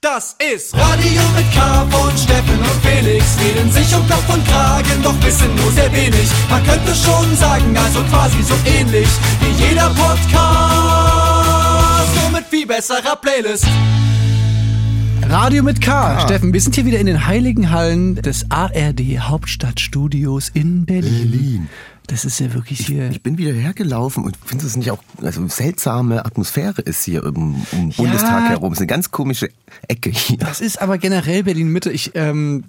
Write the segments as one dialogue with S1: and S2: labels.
S1: Das ist Radio mit K von Steffen und Felix. Reden sich um Kopf und Kragen, doch wissen nur sehr wenig. Man könnte schon sagen, also quasi so ähnlich wie jeder Podcast. Nur mit viel besserer Playlist.
S2: Radio mit K. Steffen, wir sind hier wieder in den heiligen Hallen des ARD Hauptstadtstudios in Berlin.
S3: Berlin.
S2: Das ist ja wirklich hier.
S3: Ich bin wieder hergelaufen und finde es nicht auch, also seltsame Atmosphäre ist hier um, um Bundestag herum. Es ist eine ganz komische Ecke hier.
S2: Das ist aber generell Berlin Mitte. Ich, ähm,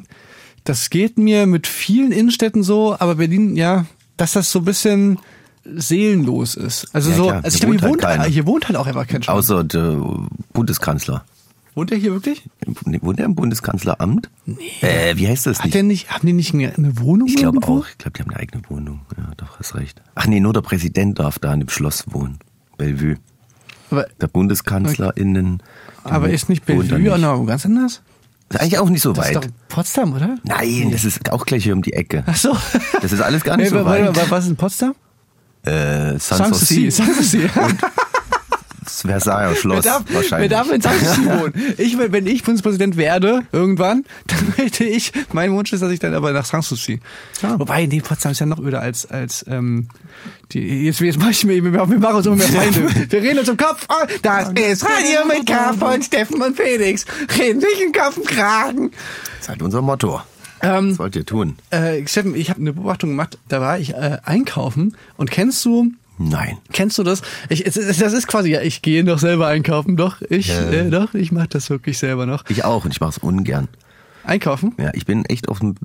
S2: das geht mir mit vielen Innenstädten so, aber Berlin, ja, dass das so ein bisschen seelenlos ist. Also
S3: Ja,
S2: so, also ich glaube, hier
S3: wohnt
S2: wohnt,
S3: halt keiner.
S2: hier wohnt halt auch einfach kein Schwein.
S3: Außer der Bundeskanzler.
S2: Wohnt er hier wirklich?
S3: Wohnt er im Bundeskanzleramt? Nee. Äh, wie heißt das
S2: Hat
S3: nicht?
S2: der nicht, haben die nicht eine Wohnung
S3: Ich glaube auch. Ich glaube, die haben eine eigene Wohnung. Ja, doch, hast recht. Ach nee, nur der Präsident darf da in dem Schloss wohnen. Bellevue.
S2: Aber,
S3: Der BundeskanzlerInnen.
S2: aber ist nicht Bellevue auch noch ganz anders?
S3: Ist eigentlich auch nicht so
S2: Das ist
S3: weit.
S2: doch Potsdam, oder?
S3: Nein, das ist auch gleich hier um die Ecke.
S2: Ach so.
S3: Das ist alles gar nicht
S2: Nee,
S3: so weit.
S2: Was ist in Potsdam?
S3: Äh,
S2: Sanssouci.
S3: Sanssouci. Das Versailler Schloss
S2: Wer darf, wer
S3: wahrscheinlich.
S2: darf in Sanssouci wohnen? Ich, will- wenn ich Bundespräsident werde, irgendwann, dann möchte ich, mein Wunsch ist, dass ich dann aber nach Sanssouci. Wobei, nee, Potsdam ist ja noch öder als, als, ähm, die, jetzt, jetzt mach ich mir, wir machen uns immer mehr Feinde. Wir reden uns im Kopf, oh, das ist Radio mit K von Steffen und Felix. Reden sich im Kopf und Kragen.
S3: Das ist halt unser Motto.
S2: Ähm,
S3: Was wollt ihr tun?
S2: Äh, Steffen, ich habe eine Beobachtung gemacht, da war ich äh, einkaufen und kennst du,
S3: Nein.
S2: Kennst du das? Ich, es, es, das ist quasi, ja, ich gehe doch selber einkaufen, doch. Ich,
S3: Ja.
S2: äh, doch, ich mache das wirklich selber noch.
S3: Ich auch und ich mache es ungern.
S2: Einkaufen?
S3: Ja, ich bin echt auf dem,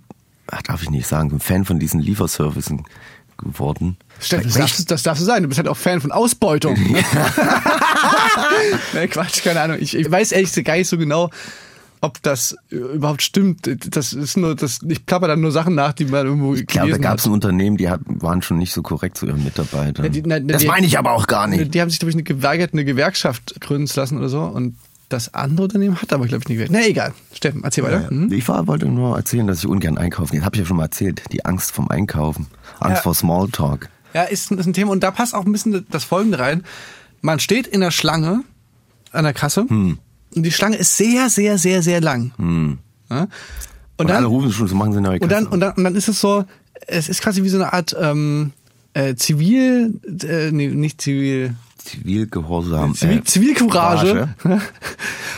S3: ach, darf ich nicht sagen, ein Fan von diesen Lieferservicen geworden.
S2: Steffen, das darfst, du- das darfst du sein. Du bist halt auch Fan von Ausbeutung. Ne? nee, Quatsch, keine Ahnung. Ich, ich weiß ehrlich gar nicht so genau, ob das äh, überhaupt stimmt. Das ist nur, das, ich plapper dann nur Sachen nach, die man irgendwo
S3: Ich glaube, da gab es ein Unternehmen, die hat, waren schon nicht so korrekt zu ihren Mitarbeitern.
S2: Ja, die- na, na,
S3: das
S2: die-
S3: meine ich aber auch gar nicht.
S2: Die haben sich, glaube ich, eine geweigert, eine Gewerkschaft gründen zu lassen oder so. Und das andere Unternehmen hat aber, glaube ich, nicht gewählt. Na egal. Steffen, erzähl weiter.
S3: Ja,
S2: Hm?
S3: Ich war, wollte nur erzählen, dass ich ungern einkaufen gehe. Das habe ich ja schon mal erzählt. Die Angst vom Einkaufen. Angst
S2: Ja.
S3: vor Smalltalk.
S2: Ja, ist, ein- ist ein Thema und da passt auch ein bisschen das Folgende rein. Man steht in der Schlange an der Kasse
S3: Hm.
S2: Und die Schlange ist sehr, sehr, sehr, sehr lang. Ja? Und,
S3: Und, alle
S2: dann,
S3: rufen schon, so machen sie neue
S2: und, dann, und, dann, und dann ist es so, es ist quasi wie so eine Art ähm, äh, Zivil, äh, nee, nicht Zivil,
S3: Zivilgehorsam.
S2: Zivil,
S3: äh,
S2: Zivilcourage.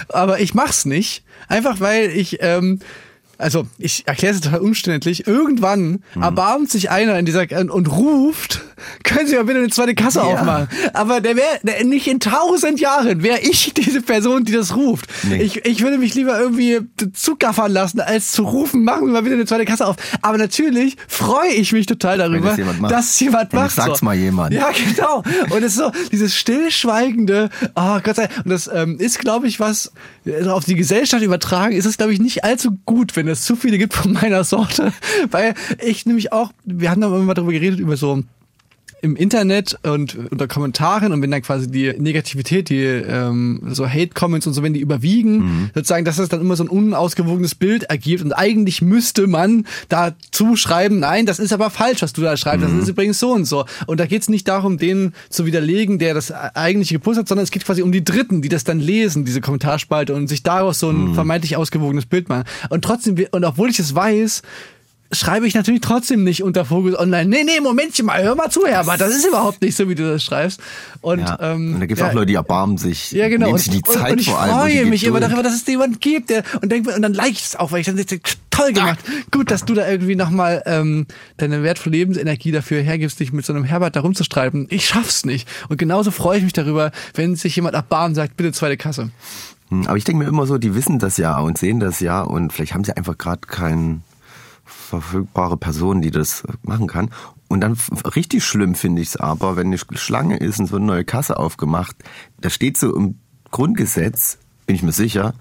S2: Aber ich mach's nicht. Einfach weil ich, ähm, also ich erkläre es total umständlich. Irgendwann
S3: Mhm.
S2: erbarmt sich einer in dieser und ruft, können Sie mal bitte eine zweite Kasse aufmachen. Aber der wäre nicht in tausend Jahren wäre ich diese Person, die das ruft.
S3: Nee.
S2: Ich, ich würde mich lieber irgendwie zugaffern lassen, als zu rufen, machen Sie mal bitte eine zweite Kasse auf. Aber natürlich freue ich mich total darüber,
S3: macht.
S2: dass es jemand macht.
S3: sagt's mal jemand.
S2: Ja, genau. Und es ist so, dieses stillschweigende, oh Gott sei Dank. Und das ähm, ist, glaube ich, was also auf die Gesellschaft übertragen, ist es, glaube ich, nicht allzu gut, wenn es zu viele gibt von meiner Sorte. Weil ich nämlich auch, wir hatten da immer darüber geredet, über so im Internet und unter Kommentaren und wenn dann quasi die Negativität, die ähm, so Hate-Comments und so, wenn die überwiegen, sozusagen, dass das dann immer so ein unausgewogenes Bild ergibt und eigentlich müsste man dazu schreiben, nein, das ist aber falsch, was du da schreibst, das ist übrigens so und so. Und da geht es nicht darum, den zu widerlegen, der das eigentliche gepostet hat, sondern es geht quasi um die Dritten, die das dann lesen, diese Kommentarspalte und sich daraus so ein vermeintlich ausgewogenes Bild machen. Und trotzdem, und obwohl ich es weiß, schreibe ich natürlich trotzdem nicht unter Fokus Online. Nee, nee, Momentchen mal, hör mal zu, Herbert, das ist überhaupt nicht so, wie du das schreibst. Und,
S3: Ja.
S2: ähm,
S3: und da gibt es
S2: ja,
S3: auch Leute, die erbarmen sich,
S2: ja, genau.
S3: nehmen
S2: Und,
S3: sich die Zeit
S2: und, und ich
S3: vor allem. und die
S2: freue mich immer darüber, dass es jemand gibt, der und denkt mir, und dann like ich es auch, weil ich dann denke, toll gemacht. Gut, dass du da irgendwie nochmal ähm, deine wertvolle Lebensenergie dafür hergibst, dich mit so einem Herbert da rumzustreiten. Ich schaff's nicht. Und genauso freue ich mich darüber, wenn sich jemand erbarmt und sagt, bitte zweite Kasse.
S3: Hm, Aber ich denke mir immer so, die wissen das ja und sehen das ja und vielleicht haben sie einfach gerade keine verfügbare Person, die das machen kann. Und dann richtig schlimm finde ich es aber, wenn eine Schlange ist und so eine neue Kasse aufgemacht, da steht so im Grundgesetz, bin ich mir sicher,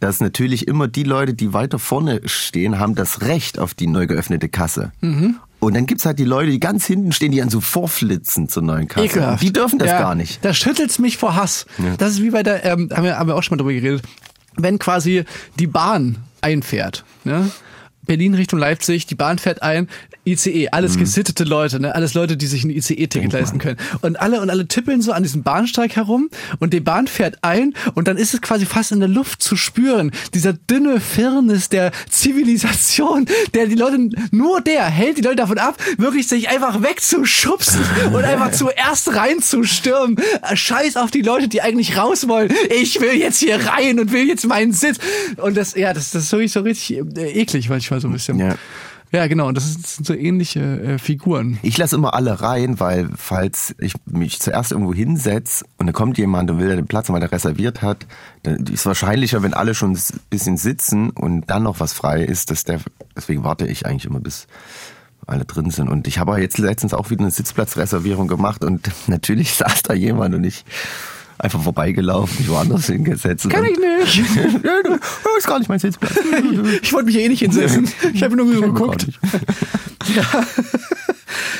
S3: dass natürlich immer die Leute, die weiter vorne stehen, haben das Recht auf die neu geöffnete Kasse.
S2: Mhm.
S3: Und dann gibt's halt die Leute, die ganz hinten stehen, die dann so vorflitzen zur neuen Kasse.
S2: Ekelhaft.
S3: Die dürfen das
S2: ja,
S3: gar nicht.
S2: Da schüttelt's mich vor Hass. Das ist wie bei der, ähm, haben, wir, haben wir auch schon mal drüber geredet, wenn quasi die Bahn einfährt. Ne? Berlin Richtung Leipzig, die Bahn fährt ein, ICE, alles
S3: Mhm.
S2: gesittete Leute, ne? alles Leute, die sich ein ICE-Ticket leisten können. Und alle und alle tippeln so an diesem Bahnsteig herum und die Bahn fährt ein und dann ist es quasi fast in der Luft zu spüren, dieser dünne Firnis der Zivilisation, der die Leute, nur der hält die Leute davon ab, wirklich sich einfach wegzuschubsen und einfach zuerst reinzustürmen. Scheiß auf die Leute, die eigentlich raus wollen. Ich will jetzt hier rein und will jetzt meinen Sitz. Und das, ja, das, das ist wirklich so richtig äh, eklig manchmal so ein bisschen.
S3: Ja.
S2: Ja, genau. Und das sind das sind so ähnliche äh, Figuren.
S3: Ich lasse immer alle rein, weil falls ich mich zuerst irgendwo hinsetze und dann kommt jemand und will den Platz, weil der reserviert hat, dann ist wahrscheinlicher, wenn alle schon ein bisschen sitzen und dann noch was frei ist, dass der, deswegen warte ich eigentlich immer bis alle drin sind. Und ich habe jetzt letztens auch wieder eine Sitzplatzreservierung gemacht und natürlich saß da jemand und ich einfach vorbeigelaufen, mich woanders hingesetzt.
S2: Kann ich nicht.
S3: Ja, das ist gar nicht mein Sitzplatz.
S2: Ich wollte mich eh nicht hinsetzen. Ich habe nur
S3: hab
S2: geguckt.
S3: nicht.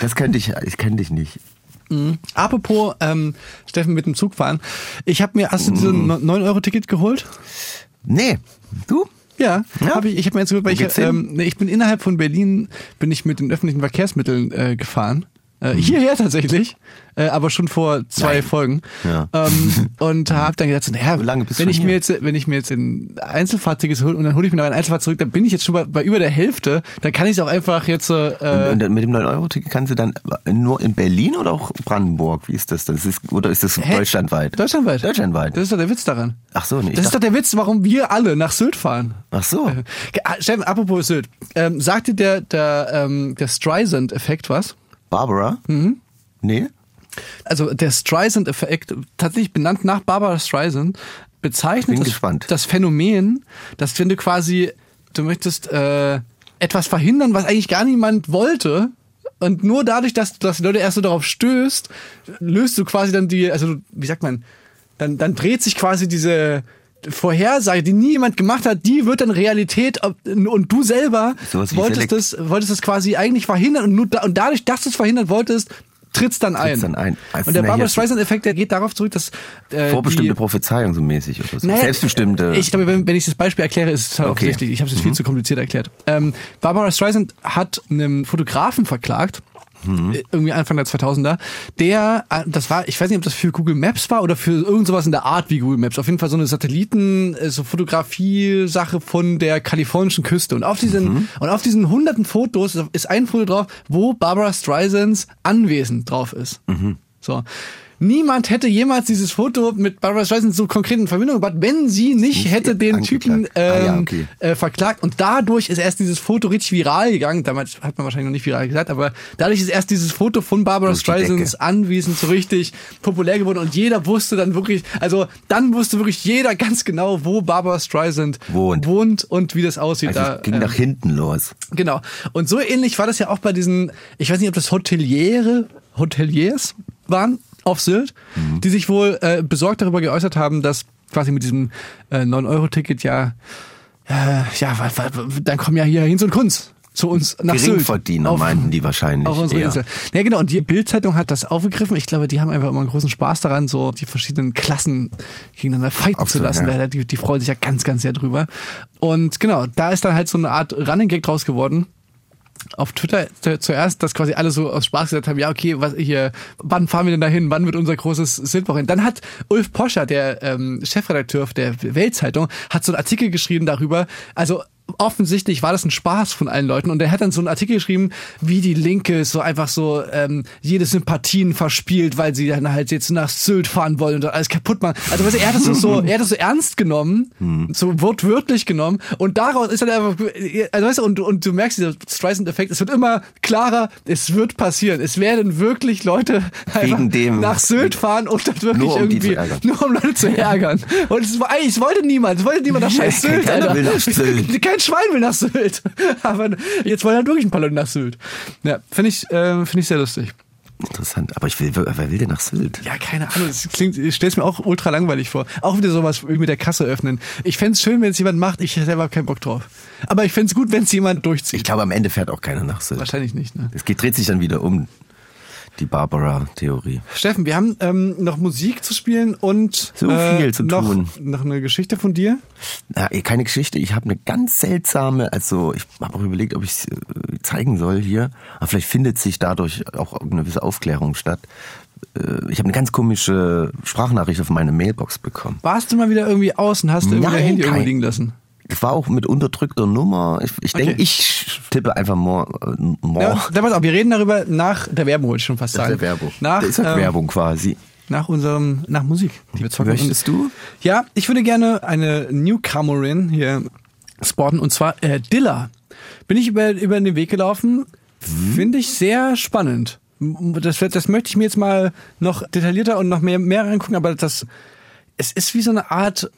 S3: Das könnte ich, ich könnte ich nicht.
S2: Apropos ähm, Steffen mit dem Zug fahren. Ich habe mir, hast du diese 9-Euro-Ticket geholt?
S3: Nee, du?
S2: Ja,
S3: Ja?
S2: habe ich. Ich habe mir jetzt geholt, weil ich, ähm, ich bin innerhalb von Berlin, bin ich mit den öffentlichen Verkehrsmitteln äh, gefahren. Äh, hierher tatsächlich, äh, aber schon vor zwei
S3: Nein.
S2: Folgen.
S3: Ja.
S2: Ähm, und habe dann gedacht, so, naja,
S3: Wie lange bist du
S2: wenn ich
S3: hier?
S2: mir jetzt, wenn ich mir jetzt ein Einzelfahrticket hole und dann hole ich mir noch ein Einzelfahrt zurück, dann bin ich jetzt schon bei, bei über der Hälfte. Dann kann ich es auch einfach jetzt. Äh,
S3: Und, und mit dem 9-Euro-Ticket kannst du dann nur in Berlin oder auch Brandenburg? Wie ist das? das ist, oder ist das
S2: Hä?
S3: deutschlandweit?
S2: Deutschlandweit.
S3: Deutschlandweit.
S2: Das ist doch der Witz daran.
S3: Ach so, nee.
S2: Das ist doch der Witz, warum wir alle nach Sylt fahren.
S3: Ach so.
S2: Äh, ah, Steffen, apropos Sylt. Ähm, sagt dir der, der, ähm, der Streisand-Effekt was?
S3: Barbara?
S2: Mhm.
S3: Nee?
S2: Also der Streisand-Effekt, tatsächlich benannt nach Barbara Streisand, bezeichnet das, das Phänomen, dass wenn du quasi, du möchtest äh, etwas verhindern, was eigentlich gar niemand wollte, und nur dadurch, dass, dass die Leute erst so darauf stößt, löst du quasi dann die, also wie sagt man, dann, dann dreht sich quasi diese Vorhersage, die nie jemand gemacht hat, die wird dann Realität und du selber wolltest das, wolltest das quasi eigentlich verhindern und, nur da, und dadurch, dass du es verhindern wolltest, trittst dann ein.
S3: dann ein. Also,
S2: und der Barbara Streisand-Effekt, der geht darauf zurück, dass äh,
S3: Vorbestimmte Prophezeiung so mäßig oder so.
S2: Naja,
S3: Selbstbestimmte.
S2: Ich glaube, wenn, wenn ich das Beispiel erkläre, ist es total
S3: Okay.
S2: offensichtlich. Ich habe es jetzt viel zu kompliziert erklärt. Ähm, Barbara Streisand hat einen Fotografen verklagt. Äh, Irgendwie Anfang der 2000er, der, äh, das war, ich weiß nicht, ob das für Google Maps war oder für irgend sowas in der Art wie Google Maps. Auf jeden Fall so eine Satelliten, äh, so Fotografie-Sache von der kalifornischen Küste. Und auf diesen, und auf diesen hunderten Fotos ist ein Foto drauf, wo Barbara Streisands Anwesen drauf ist. So. Niemand hätte jemals dieses Foto mit Barbara Streisand so konkret in Verbindung gebracht, wenn sie nicht
S3: Nicht
S2: hätte den Typen
S3: angeklagt. Ah, ja,
S2: ähm,
S3: okay.
S2: äh, verklagt. Und dadurch ist erst dieses Foto richtig viral gegangen. Damals hat man wahrscheinlich noch nicht viral gesagt, aber dadurch ist erst dieses Foto von Barbara Streisands. Anwesen so richtig populär geworden. Und jeder wusste dann wirklich, also dann wusste wirklich jeder ganz genau, wo Barbara Streisand
S3: Wohnt.
S2: wohnt und wie das aussieht.
S3: also
S2: da,
S3: es ging
S2: ähm,
S3: nach hinten los.
S2: Genau. Und so ähnlich war das ja auch bei diesen, ich weiß nicht, ob das Hoteliere, Hoteliers waren auf Sylt,
S3: Mhm.
S2: die sich wohl äh, besorgt darüber geäußert haben, dass quasi mit diesem äh, 9-Euro-Ticket ja, äh, ja, dann kommen ja hier hin und Kunst zu uns nach Sylt.
S3: Geringverdiener
S2: Auf-
S3: meinten die wahrscheinlich.
S2: auf unsere
S3: eher.
S2: Insel. Ja, genau. Und die Bild-Zeitung hat das aufgegriffen. Ich glaube, die haben einfach immer einen großen Spaß daran, so die verschiedenen Klassen gegeneinander fighten zu
S3: Absolut,
S2: lassen.
S3: ja.
S2: Die, die freuen sich ja ganz, ganz sehr drüber. Und genau, da ist dann halt so eine Art Running Gag draus geworden. Auf Twitter zu- zuerst, dass quasi alle so aus Spaß gesagt haben, ja, okay, was hier, wann fahren wir denn dahin? Wann wird unser großes Sildwochen? Dann hat Ulf Poscher, der ähm, Chefredakteur der Weltzeitung, hat so einen Artikel geschrieben darüber, also offensichtlich war das ein Spaß von allen Leuten und er hat dann so einen Artikel geschrieben, wie die Linke so einfach so ähm, jede Sympathien verspielt, weil sie dann halt jetzt nach Sylt fahren wollen und alles kaputt machen. Also weißt du, er hat das so, so er hat das so ernst genommen, so wortwörtlich genommen und daraus ist dann einfach also weißt du, und, und du merkst dieser Streisand-Effekt, es wird immer klarer, es wird passieren. Es werden wirklich Leute
S3: Wegen dem-
S2: nach Sylt fahren und dann wirklich
S3: Nur um
S2: irgendwie nur um Leute zu ärgern. Und es, war, eigentlich, es wollte niemand, es wollte niemand nach scheiß Sylt,
S3: Keiner will nach Sylt.
S2: Kein Schwein will nach Sylt. Aber jetzt wollen halt wirklich ein paar Leute nach Sylt. Ja, finde ich, äh, finde ich sehr lustig.
S3: Interessant. Aber ich will, wer will denn nach Sylt?
S2: Ja, keine Ahnung. Das klingt, ich stell's mir auch ultra langweilig vor. Auch wieder sowas wie mit der Kasse öffnen. Ich fänd's schön, wenn es jemand macht. Ich selber keinen Bock drauf. Aber ich fänd's gut, wenn es jemand
S3: Ich
S2: durchzieht.
S3: glaube, am Ende fährt auch keiner nach Sylt.
S2: Wahrscheinlich nicht, ne?
S3: Es geht, dreht sich dann wieder um die Barbara-Theorie.
S2: Steffen, wir haben ähm, noch Musik zu spielen und
S3: So viel zu
S2: noch,
S3: tun.
S2: noch eine Geschichte von dir.
S3: Ja, eh, keine Geschichte. Ich habe eine ganz seltsame, also ich habe auch überlegt, ob ich es zeigen soll hier. Aber vielleicht findet sich dadurch auch eine gewisse Aufklärung statt. Äh, Ich habe eine ganz komische Sprachnachricht auf meine Mailbox bekommen.
S2: Warst du mal wieder irgendwie außen, hast du irgendwie
S3: Nein,
S2: dein Handy irgendwo liegen lassen?
S3: Das war auch mit unterdrückter Nummer. Ich, ich denke,
S2: Okay.
S3: ich tippe einfach more. Äh, more.
S2: Ja, dann pass auf, wir reden darüber nach der Werbung, wollte ich schon fast sagen.
S3: ist der Werbung.
S2: Nach,
S3: das ist halt
S2: ähm,
S3: Werbung quasi.
S2: Nach unserem, nach Musik, die wir zocken.
S3: Möchtest du?
S2: Ja, ich würde gerne eine Newcomerin hier sporten und zwar äh, Dilla. Bin ich über, über den Weg gelaufen, finde ich sehr spannend. Das, das möchte ich mir jetzt mal noch detaillierter und noch mehr, mehr reingucken, aber das, es ist wie so eine Art,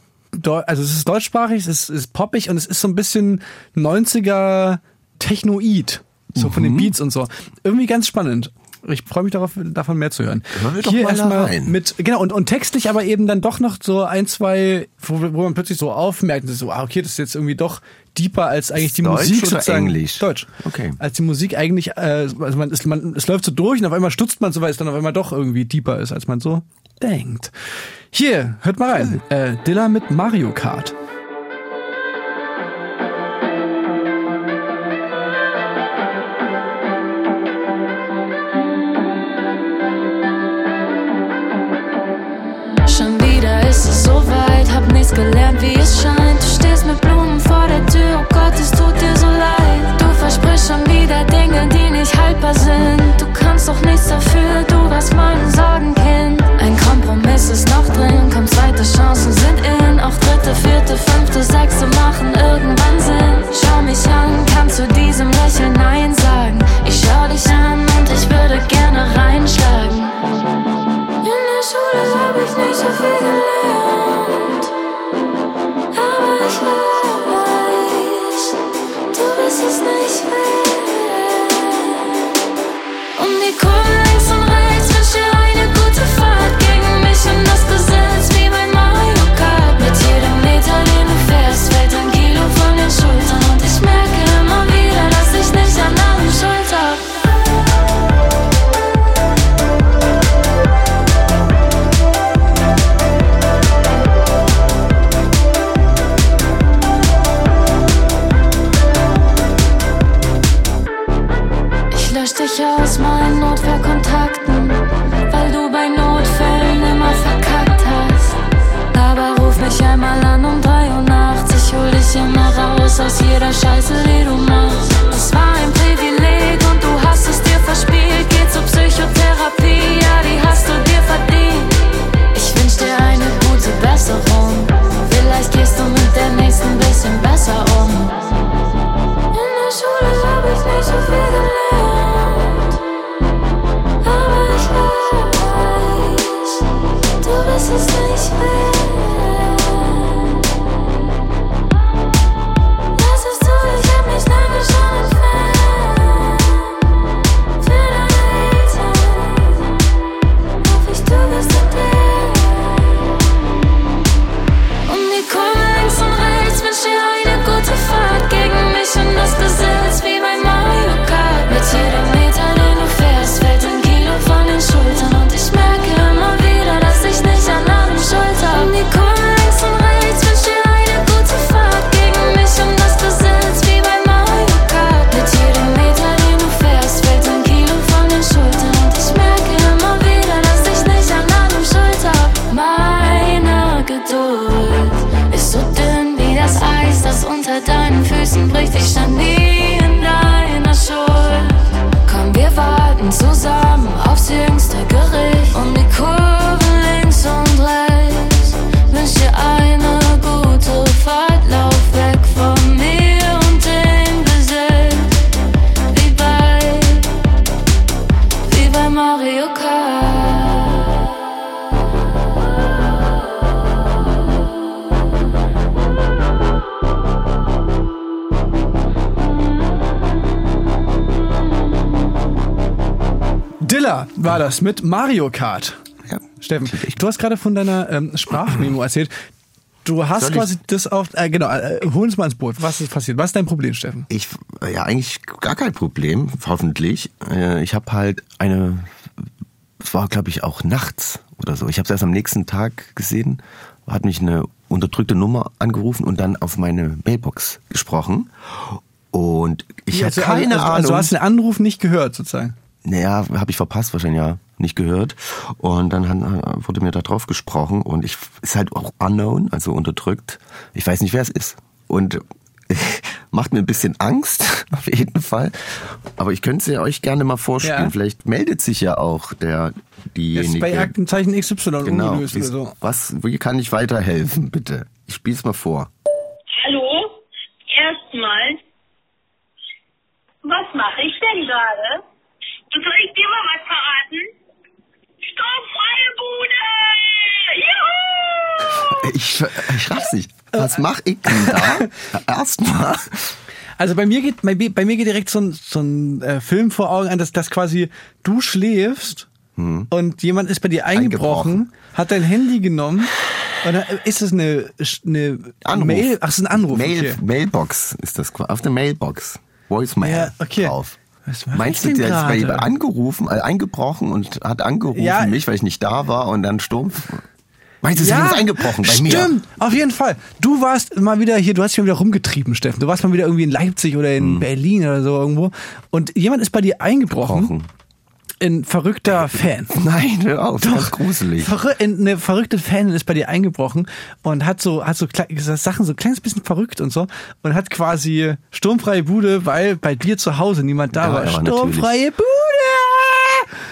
S2: also es ist deutschsprachig, es ist, ist poppig und es ist so ein bisschen 90er Technoid, so von
S3: Mhm.
S2: den Beats und so. Irgendwie ganz spannend. Ich freue mich darauf, davon mehr zu hören.
S3: Hören wir doch
S2: Hier
S3: mal
S2: erstmal
S3: rein.
S2: mit, genau, und, und textlich aber eben dann doch noch so ein, zwei, wo, wo man plötzlich so aufmerkt, so, ah, okay, das ist jetzt irgendwie doch deeper als eigentlich die
S3: Deutsch
S2: Musik sozusagen.
S3: Englisch?
S2: Deutsch.
S3: Okay.
S2: Als die Musik eigentlich, äh, also man, ist, man, es läuft so durch und auf einmal stutzt man so, weil es dann auf einmal doch irgendwie deeper ist, als man so denkt. Hier, hört mal rein. Äh, Dilla mit
S4: Mario Kart. Aus meinen Notfallkontakten, weil du bei Notfällen immer verkackt hast. Aber ruf mich einmal an um drei Uhr nachts, ich hol dich immer raus aus jeder Scheiße, die du machst. Es war ein Mario Kart.
S2: Dilla war das mit Mario Kart.
S3: Ja.
S2: Steffen, du hast gerade von deiner ähm, Sprachmemo erzählt. Du hast
S3: Soll ich-
S2: quasi das auf, äh, genau, äh, hol uns mal ins Boot. Was ist passiert? Was ist dein Problem, Steffen?
S3: Ich, ja, eigentlich gar kein Problem, hoffentlich. Äh, Ich habe halt eine es war, glaube ich, auch nachts oder so. Ich habe es erst am nächsten Tag gesehen, hat mich eine unterdrückte Nummer angerufen und dann auf meine Mailbox gesprochen. Und ich habe
S2: also,
S3: keine
S2: also,
S3: Ahnung.
S2: Also du hast den Anruf nicht gehört, sozusagen.
S3: Naja, habe ich verpasst wahrscheinlich, ja. Nicht gehört. Und dann hat, wurde mir da drauf gesprochen und ich ist halt auch unknown, also unterdrückt. Ich weiß nicht, wer es ist. Und macht mir ein bisschen Angst, auf jeden Fall. Aber ich könnte es ja euch gerne mal vorspielen.
S2: Ja.
S3: Vielleicht meldet sich ja auch der,
S2: Das
S3: diejenige.
S2: ist bei Aktenzeichen XY
S3: genau.
S2: ungelöst oder
S3: Wie-
S2: so.
S3: Was, wie kann ich weiterhelfen, bitte? Ich spiel's mal vor.
S5: Hallo? Erstmal. Was mache ich denn gerade? Soll ich dir mal was verraten? Sturmfreie Bude! Juhu!
S3: Ich, ich raff's nicht. Was mach ich denn da? Erstmal.
S2: Also bei mir geht bei, mir- bei mir geht direkt so ein, so ein äh, Film vor Augen an, dass, dass quasi du schläfst und jemand ist bei dir eingebrochen,
S3: Hm. Eingebrochen.
S2: hat dein Handy genommen und dann ist es eine, eine
S3: Anruf.
S2: Mail, ach, es ist ein Anruf.
S3: Mail,
S2: okay.
S3: Mailbox ist das. Auf der Mailbox. Voicemail
S2: Ja, okay.
S3: drauf.
S2: Was
S3: Meinst du, der ist bei ihm angerufen, äh, eingebrochen und hat angerufen
S2: Ja.
S3: mich, weil ich nicht da war und dann Sturm. Meinst du, sie haben uns eingebrochen bei mir?
S2: Stimmt, auf jeden Fall. Du warst mal wieder hier, du hast dich mal wieder rumgetrieben, Steffen. Du warst mal wieder irgendwie in Leipzig oder
S3: Hm.
S2: in Berlin oder so irgendwo. Und jemand ist bei dir eingebrochen.
S3: Gebrochen.
S2: Ein verrückter Fan.
S3: Nein, hör auf, das ist gruselig.
S2: Verrü eine verrückte Fanin ist bei dir eingebrochen und hat so, hat so Sachen so ein kleines bisschen verrückt und so und hat quasi sturmfreie Bude, weil bei dir zu Hause niemand da
S3: Ja,
S2: war. Sturmfreie Bude!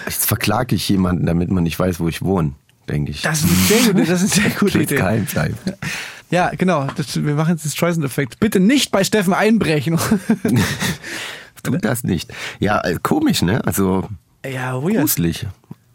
S3: Jetzt verklage ich jemanden, damit man nicht weiß, wo ich wohne, denke ich.
S2: Das ist sehr gute, das ist sehr gute Idee.
S3: geheim bleibt.
S2: Ja, genau. Das, wir machen jetzt das Streisand-Effekt. Bitte nicht bei Steffen einbrechen.
S3: Tu das nicht. Ja, äh, komisch, ne? Also
S2: ja, weird.
S3: gruselig.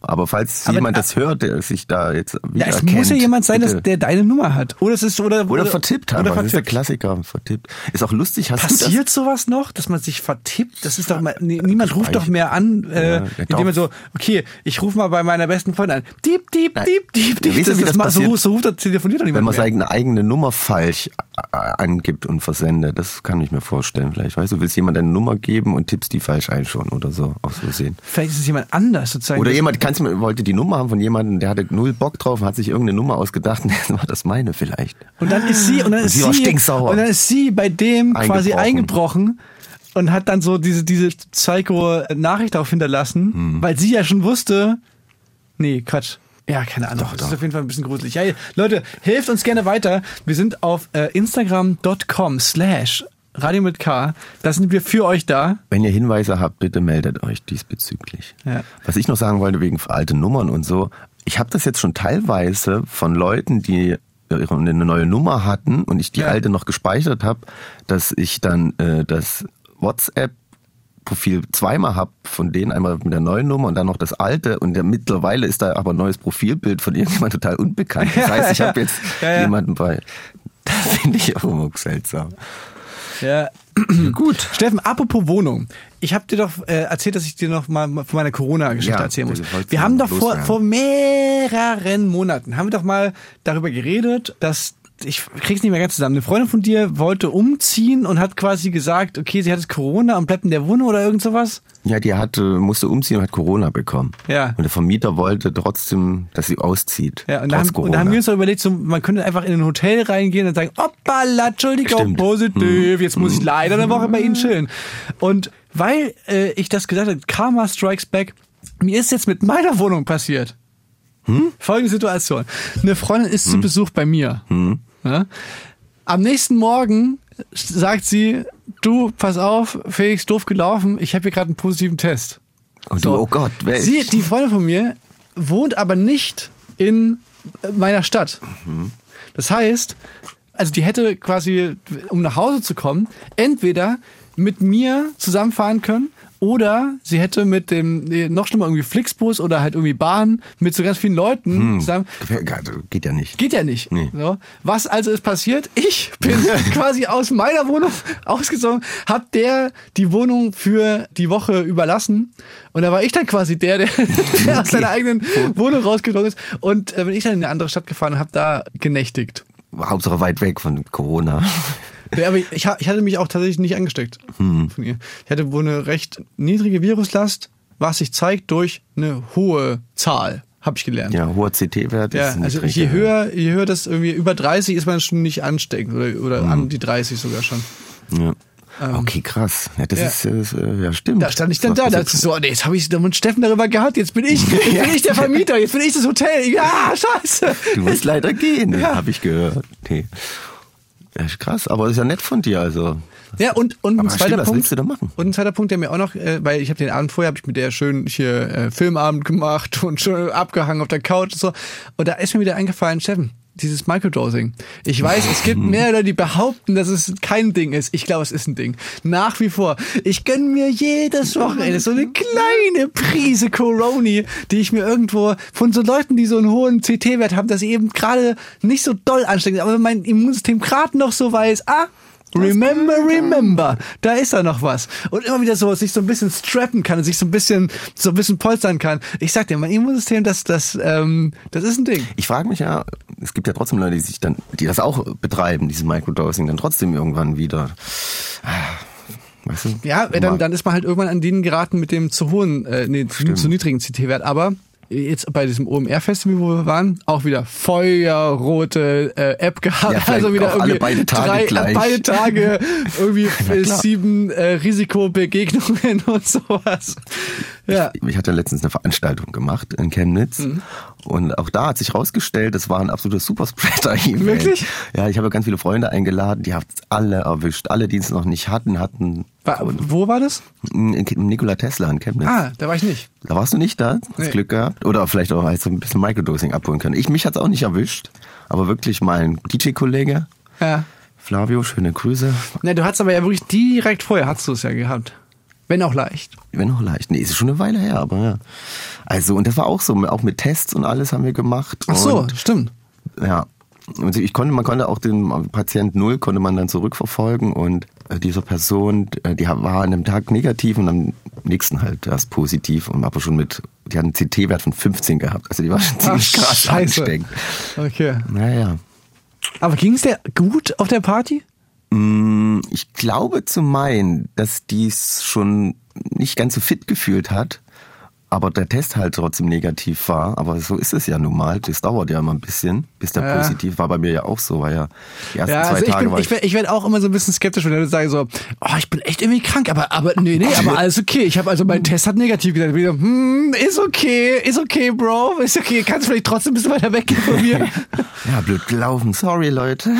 S3: Aber falls
S2: Aber-
S3: jemand das hört, der sich da jetzt
S2: Ja,
S3: wieder
S2: es muss ja jemand sein, dass der deine Nummer hat. Oder es ist oder
S3: oder vertippt hat.
S2: Oder
S3: das ist der. Klassiker, vertippt. Ist auch lustig, hast du das?
S2: Passiert sowas noch, dass man sich vertippt? Das ist doch mal, nee, niemand ruft doch mehr an, äh,
S3: Ja,
S2: indem man so, okay, ich rufe mal bei meiner besten Freundin an. Diep, diep, diep, diep,
S3: Ja,
S2: diep.
S3: wie das
S2: mal, so, ruft er, telefoniert doch niemand
S3: Wenn man
S2: mehr.
S3: seine eigene Nummer falsch äh, angibt und versendet, das kann ich mir vorstellen. Vielleicht, weißt du, willst jemand eine Nummer geben und tippst die falsch ein schon oder so, aus Versehen.
S2: Vielleicht ist es jemand anders sozusagen.
S3: Oder
S2: Das-
S3: jemand kannst du, wollte die Nummer haben von jemandem, der hatte null Bock drauf und hat sich irgendeine Nummer ausgedacht und dann war das meine vielleicht.
S2: Und dann ist sie, und dann
S3: Und
S2: ist
S3: sie
S2: sie, und dann ist sie bei dem quasi
S3: Eingebrochen.
S2: eingebrochen und hat dann so diese, diese Psycho-Nachricht auch hinterlassen,
S3: Hm.
S2: weil sie ja schon wusste, nee, Quatsch. Ja, keine Ahnung. das ist auf jeden Fall ein bisschen gruselig. Ja, Leute, helft uns gerne weiter. Wir sind auf äh, Instagram.com slash Radio mit K. Da sind wir für euch da.
S3: Wenn ihr Hinweise habt, bitte meldet euch diesbezüglich.
S2: Ja.
S3: Was ich noch sagen wollte wegen alte Nummern und so, ich habe das jetzt schon teilweise von Leuten, die eine neue Nummer hatten und ich die
S2: Ja.
S3: alte noch gespeichert habe, dass ich dann äh, das WhatsApp Profil zweimal hab von denen, einmal mit der neuen Nummer und dann noch das alte und der, mittlerweile ist da aber ein neues Profilbild von irgendjemand total unbekannt. Das heißt, ich habe jetzt
S2: Ja, ja.
S3: jemanden bei. Das finde ich auch immer seltsam.
S2: Ja.
S3: Gut.
S2: Steffen, apropos Wohnung. Ich habe dir doch äh, erzählt, dass ich dir noch mal von meiner Corona-Geschichte
S3: Ja,
S2: erzählen muss. Wir haben doch vor, vor mehreren Monaten, haben wir doch mal darüber geredet, dass ich krieg's nicht mehr ganz zusammen. Eine Freundin von dir wollte umziehen und hat quasi gesagt, okay, sie hat jetzt Corona und bleibt in der Wohnung oder irgend sowas.
S3: Ja, die hatte, musste umziehen und hat Corona bekommen.
S2: Ja.
S3: Und der Vermieter wollte trotzdem, dass sie auszieht.
S2: Ja, und da, haben, und da haben wir uns doch überlegt, so, man könnte einfach in ein Hotel reingehen und sagen, hoppala, Entschuldigung,
S3: Stimmt.
S2: positiv, jetzt muss ich leider eine Woche bei Ihnen chillen. Und weil äh, ich das gesagt habe, Karma Strikes Back, mir ist jetzt mit meiner Wohnung passiert. Folgende Situation. Eine Freundin ist zu Besuch bei mir. Ja? Am nächsten Morgen sagt sie, du, pass auf, Felix, doof gelaufen, ich habe hier gerade einen positiven Test.
S3: Und du, oh Gott, wer
S2: Sie, die Freundin von mir, wohnt aber nicht in meiner Stadt. Das heißt, also die hätte quasi, um nach Hause zu kommen, entweder mit mir zusammenfahren können oder sie hätte mit dem, nee, noch schlimmer, irgendwie Flixbus oder halt irgendwie Bahn mit so ganz vielen Leuten zusammen.
S3: Geht ja nicht.
S2: Geht ja nicht.
S3: Nee.
S2: So. Was also ist passiert? Ich bin quasi aus meiner Wohnung ausgezogen, hab der die Wohnung für die Woche überlassen und da war ich dann quasi der, der, der aus seiner eigenen Wohnung rausgeflogen ist und äh, bin ich dann in eine andere Stadt gefahren und hab da genächtigt.
S3: Hauptsache weit weg von Corona.
S2: Ja, aber ich, ich hatte mich auch tatsächlich nicht angesteckt
S3: Hm.
S2: von ihr. Ich hatte wohl eine recht niedrige Viruslast was sich zeigt durch eine hohe Zahl, habe ich gelernt.
S3: Ja, hoher CT-Wert
S2: Ja,
S3: ist
S2: also je höher, je höher das irgendwie über 30 ist man schon nicht ansteckend oder, oder
S3: Mhm.
S2: an die 30 sogar schon.
S3: Ja. okay, krass. Ja, das
S2: ja.
S3: ist, äh, ist, äh, ja, stimmt.
S2: Da stand ich dann da, da dachte so, oh, nee, jetzt habe ich mit Steffen darüber gehabt, jetzt bin ich, jetzt bin ich der Vermieter, jetzt bin ich das Hotel. Ja, scheiße.
S3: Du musst leider gehen,
S2: Ja.
S3: habe ich gehört. Nee. Ja, ist krass, aber ist ja nett von dir, also.
S2: Ja, und, und ein zweiter
S3: stimmt, was
S2: Punkt.
S3: willst du da machen?
S2: Und ein zweiter Punkt, der mir auch noch, äh, weil ich habe den Abend vorher, habe ich mit der schön hier äh, Filmabend gemacht und schön abgehangen auf der Couch und so. Und da ist mir wieder eingefallen, Steffen, dieses Microdosing. Ich weiß, es gibt mehr Leute, die behaupten, dass es kein Ding ist. Ich glaube, es ist ein Ding. Nach wie vor. Ich gönn mir jedes Wochenende so eine kleine Prise Coroni, die ich mir irgendwo von so Leuten, die so einen hohen CT-Wert haben, dass sie eben gerade nicht so doll anstecken, aber mein Immunsystem gerade noch so weiß, ah, Remember, remember, da ist da noch was. Und immer wieder so, sich so ein bisschen strappen kann, sich so ein bisschen, so ein bisschen polstern kann. Ich sag dir, mein Immunsystem, das, das, ähm, das ist ein Ding.
S3: Ich frage mich ja, es gibt ja trotzdem Leute, die sich dann, die das auch betreiben, dieses Microdosing, dann trotzdem irgendwann wieder. ah, Weißt du?
S2: Ja, dann, dann ist man halt irgendwann an denen geraten mit dem zu hohen, äh, nee, zu niedrigen CT-Wert. Aber jetzt bei diesem OMR-Festival, wo wir waren, auch wieder feuerrote äh, App gehabt.
S3: Ja,
S2: also wieder
S3: auch alle
S2: irgendwie
S3: beide Tage
S2: drei,
S3: gleich.
S2: beide Tage irgendwie sieben äh, Risikobegegnungen und sowas. Ja.
S3: Ich hatte letztens eine Veranstaltung gemacht in Chemnitz
S2: Mhm.
S3: und auch da hat sich rausgestellt, das war ein absolutes Superspreader-Event.
S2: Wirklich?
S3: Ja, ich habe ganz viele Freunde eingeladen, die haben alle erwischt. Alle, die es noch nicht hatten, hatten
S2: War, wo war das?
S3: in Nikola Tesla in Chemnitz.
S2: Ah, da war ich nicht.
S3: Da warst du nicht da, hast
S2: Nee.
S3: Glück gehabt. Oder vielleicht auch so ein bisschen Microdosing abholen können. Ich, mich hat's auch nicht erwischt, aber wirklich mein DJ-Kollege,
S2: Ja.
S3: Flavio, schöne Grüße.
S2: Ne, du hattest aber ja wirklich direkt vorher, hast du es ja gehabt. Wenn auch leicht.
S3: Wenn auch leicht. Nee, ist schon eine Weile her, aber ja. Also, und das war auch so, auch mit Tests und alles haben wir gemacht.
S2: Ach so,
S3: Und,
S2: stimmt.
S3: ja. Und ich konnte, man konnte auch den Patient Null konnte man dann zurückverfolgen und äh, diese Person, äh, die war an dem Tag negativ und am nächsten halt erst positiv und aber schon mit, die hat einen CT-Wert von 15 gehabt. Also die war schon ziemlich
S2: Ach,
S3: krass
S2: Scheiße.
S3: ansteckend.
S2: Okay.
S3: Naja.
S2: Aber ging es dir gut auf der Party?
S3: Mm, Ich glaube zu meinen, dass dies schon nicht ganz so fit gefühlt hat, aber der Test halt trotzdem negativ war. Aber so ist es ja nun mal. Das dauert ja immer ein bisschen, bis der
S2: Ja.
S3: positiv war. Bei mir ja auch so, weil ja die ersten
S2: Ja,
S3: zwei
S2: also ich,
S3: Tage
S2: bin,
S3: war
S2: ich, werd- ich werde auch immer so ein bisschen skeptisch, wenn Leute sagen so, oh, ich bin echt irgendwie krank, aber, aber nee, nee, aber alles okay. Ich habe also, mein Test hat negativ gesagt. Wieder, hm, ist okay, ist okay, Bro, ist okay. Kannst du vielleicht trotzdem ein bisschen weiter weggehen von mir?
S3: ja blöd gelaufen. Sorry, Leute.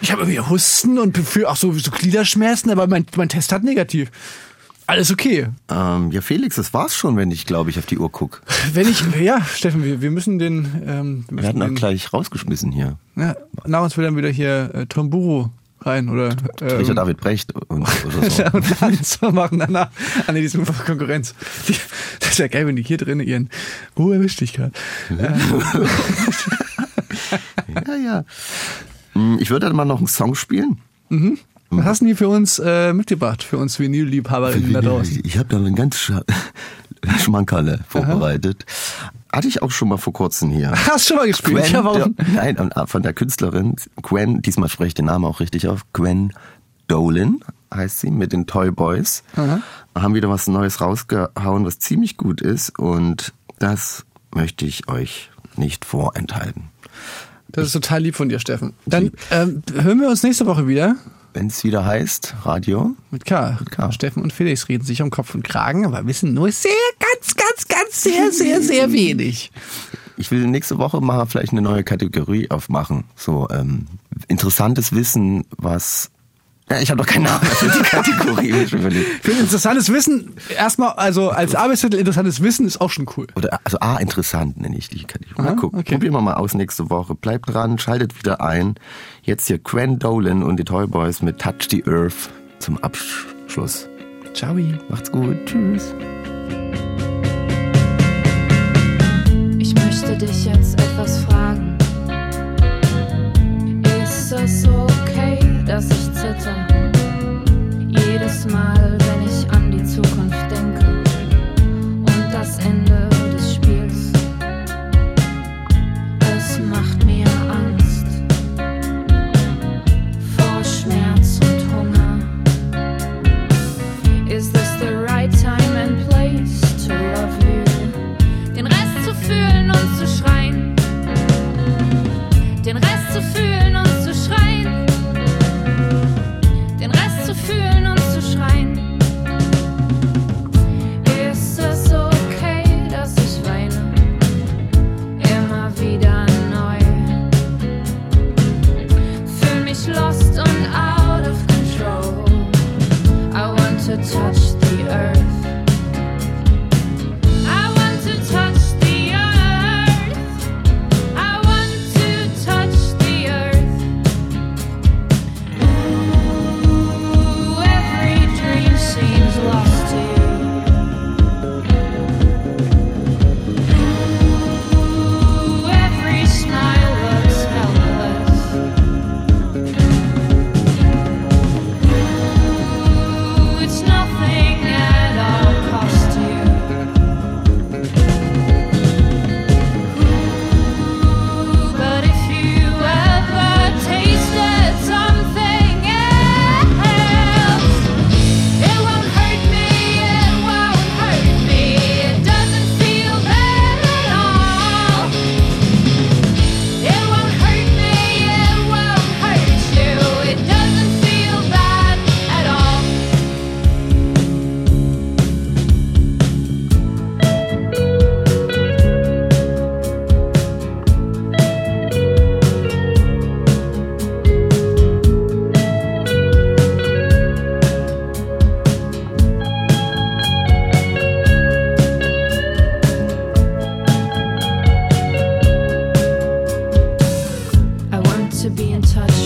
S2: ich habe irgendwie Husten und für auch so, so Gliederschmerzen, aber mein, mein Test hat negativ. Alles okay.
S3: Ähm, ja, Felix, das war's schon, wenn ich, glaube ich, auf die Uhr guck.
S2: Wenn ich, ja, Steffen, wir, wir müssen den, ähm, wir
S3: Wir werden
S2: müssen
S3: auch gleich rausgeschmissen hier.
S2: ja, nach uns will dann wieder hier äh, Tomburo rein oder ähm,
S3: Richard David Brecht und oder so.
S2: und dann zu machen danach an diesem Konkurrenz. Die, das wäre geil, wenn die hier drin ihren Wo erwischt dich gerade?
S3: ja, ja. Mm, Ich würde dann mal noch einen Song spielen.
S2: Was hast du denn hier für uns äh, mitgebracht, für uns Vinylliebhaberinnen da draußen?
S3: Ich habe da einen ganz Sch Schmankerle vorbereitet. Hatte ich auch schon mal vor kurzem hier.
S2: Hast du schon mal gespielt?
S3: Gwen,
S2: ja, warum?
S3: der, nein, äh, von der Künstlerin Gwen, diesmal spreche ich den Namen auch richtig auf, Gwen Dolan heißt sie, mit den Toy Boys. Haben wieder was Neues rausgehauen, was ziemlich gut ist und das möchte ich euch nicht vorenthalten.
S2: Das ist total lieb von dir, Steffen. Dann ähm, hören wir uns nächste Woche wieder
S3: Wenn es wieder heißt, Radio,
S2: mit K.
S3: K.
S2: Steffen und Felix reden sich um Kopf und Kragen, aber wissen nur sehr, ganz, ganz, ganz, sehr, sehr, sehr wenig.
S3: Ich will nächste Woche mal vielleicht eine neue Kategorie aufmachen. So ähm, interessantes Wissen, was. Ja, ich habe doch keinen Namen für die Kategorie. ich.
S2: Für interessantes Wissen, erstmal, also als Arbeitstitel interessantes Wissen ist auch schon cool.
S3: Oder also A interessant nenne ich die Kategorie.
S2: Aha,
S3: Mal gucken.
S2: okay.
S3: Probieren wir mal aus nächste Woche. Bleibt dran, schaltet wieder ein. Jetzt hier Gwen Dolan und die Toy Boys mit Touch the Earth zum Abschluss.
S2: Ciao.
S3: Macht's gut. Tschüss.
S4: Ich möchte dich jetzt etwas you know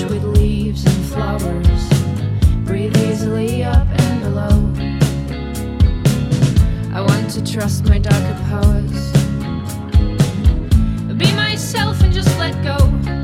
S4: with leaves and flowers. Breathe easily up and below. I want to trust my darker powers. Be myself and just
S6: let go.